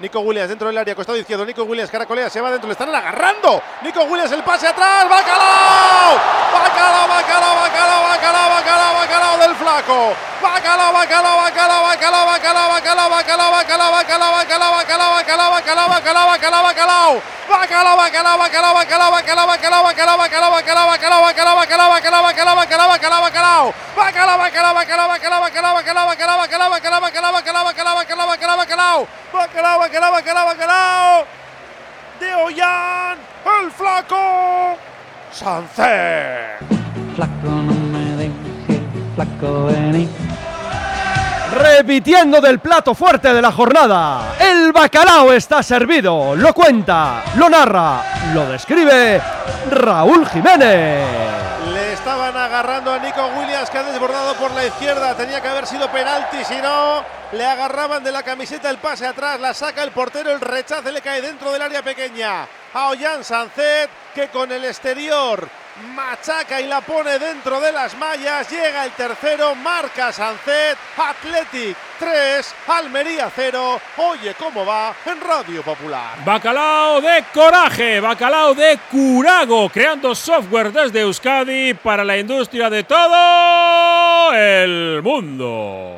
Nico Williams dentro del área, costado izquierdo. Nico Williams caracolea, se va dentro, le están agarrando. Nico Williams el pase atrás. ¡Bacalao! ¡Bacalao, bacalao, bacalao, bacalao, bacalao, bacalao del flaco! ¡Bacalao, bacalao, bacalao, bacalao, bacalao, bacalao, bacalao, bacalao, bacalao, bacalao, bacalao, bacalao, bacalao, bacalao, bacalao, bacalao! Bacalao, bacalao, bacalao, bacalao, bacalao, bacalao, bacalao, bacalao, bacalao, bacalao, bacalao, bacalao, bacalao, bacalao, bacalao, bacalao, bacalao. Bacalao, bacalao, bacalao, bacalao, bacalao, bacalao, bacalao, bacalao, bacalao, bacalao, bacalao, bacalao, bacalao, bacalao, bacalao. Bacalao, bacalao, bacalao, bacalao. De Ollán, el flaco Sánchez. Flaco, no me dejes, flaco, vení. Repitiendo del plato fuerte de la jornada, el bacalao está servido, lo cuenta, lo narra, lo describe Raúl Jiménez. Estaban agarrando a Nico Williams que ha desbordado por la izquierda. Tenía que haber sido penalti, si no, le agarraban de la camiseta el pase atrás, la saca el portero, el rechace le cae dentro del área pequeña. A Ollán Sancet que con el exterior machaca y la pone dentro de las mallas. Llega el tercero, marca Sancet, Athletic 3, Almería 0. Oye cómo va en Radio Popular. Bacalao de coraje, bacalao de curago, creando software desde Euskadi para la industria de todo el mundo.